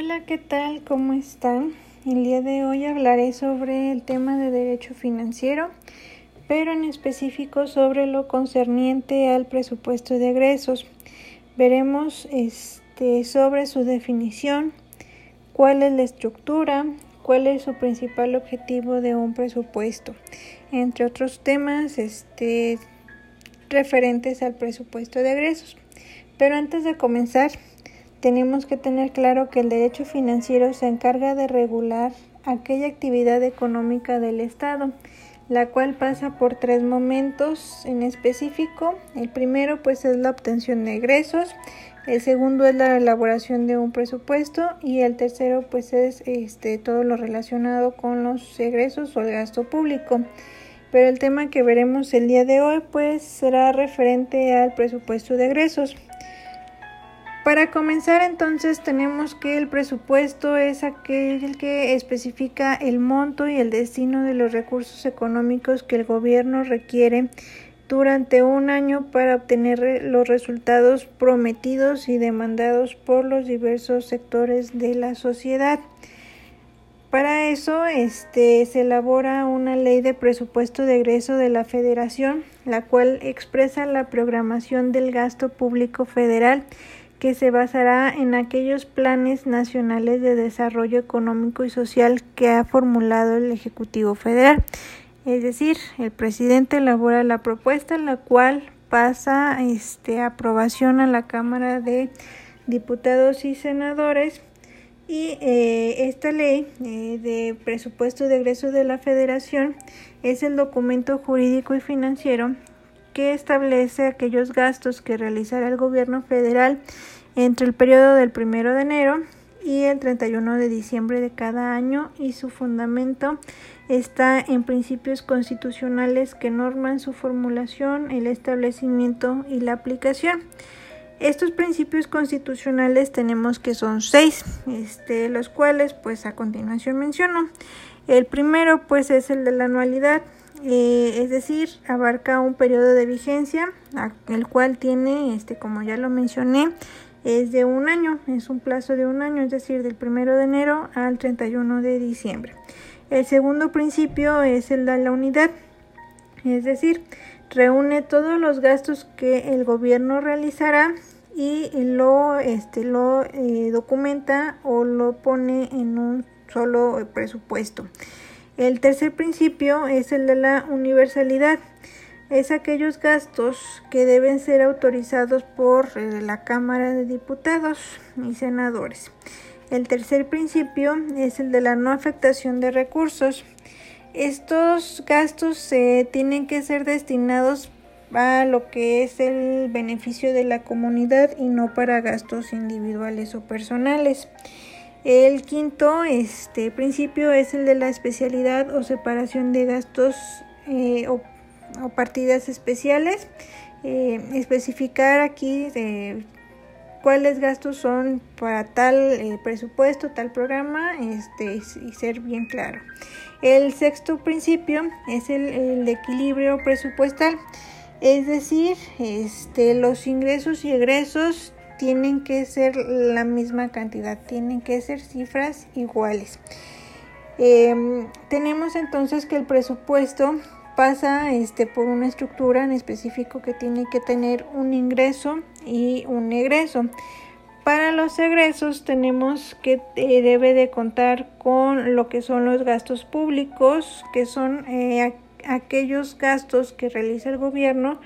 Hola, ¿qué tal? ¿Cómo están? El día de hoy hablaré sobre el tema de derecho financiero, pero en específico sobre lo concerniente al presupuesto de egresos. Veremos este, sobre su definición, cuál es la estructura, cuál es su principal objetivo de un presupuesto, entre otros temas este, referentes al presupuesto de egresos. Pero antes de comenzar, tenemos que tener claro que el derecho financiero se encarga de regular aquella actividad económica del Estado, la cual pasa por tres momentos en específico. El primero pues es la obtención de egresos, el segundo es la elaboración de un presupuesto y el tercero pues es este todo lo relacionado con los egresos o el gasto público. Pero el tema que veremos el día de hoy pues será referente al presupuesto de egresos. Para comenzar entonces tenemos que el presupuesto es aquel que especifica el monto y el destino de los recursos económicos que el gobierno requiere durante un año para obtener los resultados prometidos y demandados por los diversos sectores de la sociedad. Para eso este, se elabora una ley de presupuesto de egreso de la Federación, la cual expresa la programación del gasto público federal que se basará en aquellos planes nacionales de desarrollo económico y social que ha formulado el Ejecutivo Federal. Es decir, el presidente elabora la propuesta, la cual pasa este, aprobación a la Cámara de Diputados y Senadores y eh, esta ley eh, de presupuesto de egreso de la Federación es el documento jurídico y financiero que establece aquellos gastos que realizará el gobierno federal entre el periodo del 1 de enero y el 31 de diciembre de cada año y su fundamento está en principios constitucionales que norman su formulación, el establecimiento y la aplicación. Estos principios constitucionales tenemos que son seis, este, los cuales pues a continuación menciono. El primero pues es el de la anualidad, eh, es decir, abarca un periodo de vigencia, el cual tiene, este, como ya lo mencioné, es de un año, es un plazo de un año, es decir, del 1 de enero al 31 de diciembre. El segundo principio es el de la unidad, es decir, reúne todos los gastos que el gobierno realizará y lo, este, lo eh, documenta o lo pone en un solo presupuesto. El tercer principio es el de la universalidad. Es aquellos gastos que deben ser autorizados por eh, la Cámara de Diputados y Senadores. El tercer principio es el de la no afectación de recursos. Estos gastos tienen que ser destinados a lo que es el beneficio de la comunidad y no para gastos individuales o personales. El quinto este, principio es el de la especialidad o separación de gastos eh, o, partidas especiales. Eh, especificar aquí eh, cuáles gastos son para tal presupuesto, tal programa este, y ser bien claro. El sexto principio es el, el equilibrio presupuestal. Es decir, este, los ingresos y egresos tienen que ser la misma cantidad, tienen que ser cifras iguales. Em, tenemos entonces que el presupuesto pasa este, por una estructura en específico que tiene que tener un ingreso y un egreso. Para los egresos tenemos que eh, debe de contar con lo que son los gastos públicos, que son eh, aquellos gastos que realiza el gobierno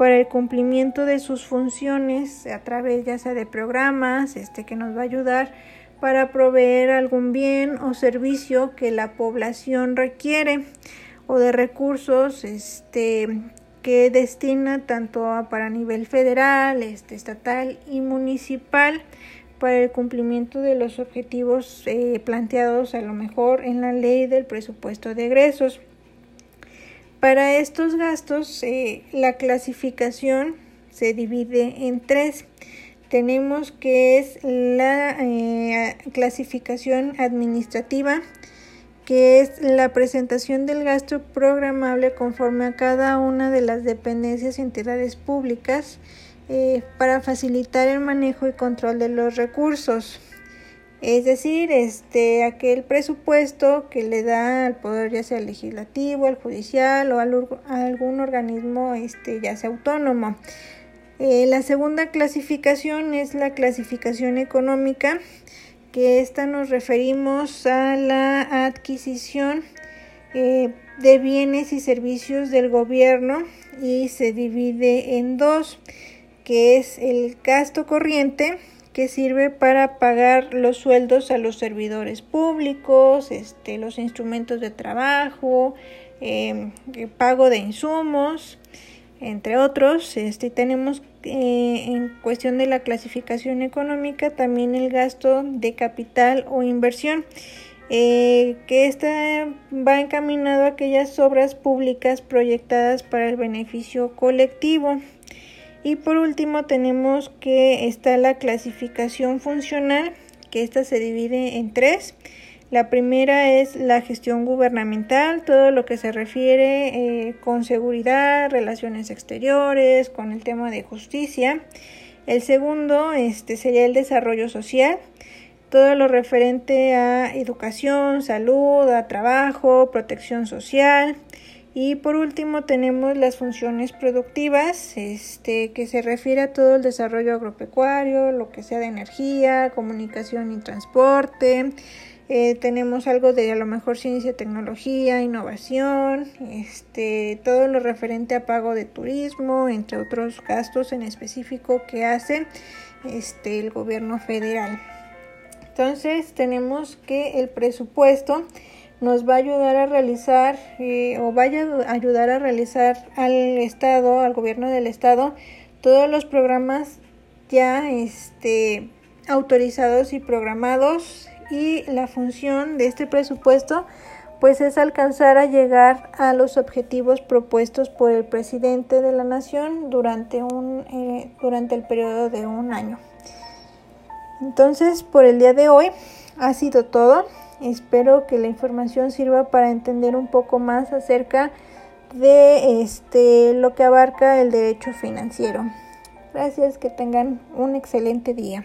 para el cumplimiento de sus funciones a través ya sea de programas este que nos va a ayudar para proveer algún bien o servicio que la población requiere o de recursos este que destina tanto para nivel federal, este, estatal y municipal para el cumplimiento de los objetivos eh, planteados a lo mejor en la ley del presupuesto de egresos. Para estos gastos, eh, la clasificación se divide en tres. Tenemos que es la eh, clasificación administrativa, que es la presentación del gasto programable conforme a cada una de las dependencias y entidades públicas eh, para facilitar el manejo y control de los recursos. Es decir, este, aquel presupuesto que le da al poder ya sea legislativo, al judicial o a algún organismo este, ya sea autónomo. Eh, la segunda clasificación es la clasificación económica, que esta nos referimos a la adquisición eh, de bienes y servicios del gobierno y se divide en dos, que es el gasto corriente, que sirve para pagar los sueldos a los servidores públicos, este, los instrumentos de trabajo, em, el pago de insumos, entre otros. Este, tenemos eh, en cuestión de la clasificación económica también el gasto de capital o inversión. Eh, que está va encaminado a aquellas obras públicas proyectadas para el beneficio colectivo. Y por último tenemos que está la clasificación funcional, que esta se divide en tres. La primera es la gestión gubernamental, todo lo que se refiere eh, con seguridad, relaciones exteriores, con el tema de justicia. El segundo este, sería el desarrollo social, todo lo referente a educación, salud, a trabajo, protección social. Y por último tenemos las funciones productivas, este, que se refiere a todo el desarrollo agropecuario, lo que sea de energía, comunicación y transporte. Eh, tenemos algo de a lo mejor ciencia, tecnología, innovación, este, todo lo referente a pago de turismo, entre otros gastos en específico que hace este, el gobierno federal. Entonces tenemos que el presupuesto nos va a ayudar a realizar eh, o vaya a ayudar a realizar al Estado, al gobierno del Estado, todos los programas ya este, autorizados y programados y la función de este presupuesto pues es alcanzar a llegar a los objetivos propuestos por el presidente de la nación durante un eh, durante el periodo de un año. Entonces, por el día de hoy ha sido todo. Espero que la información sirva para entender un poco más acerca de este lo que abarca el derecho financiero. Gracias, que tengan un excelente día.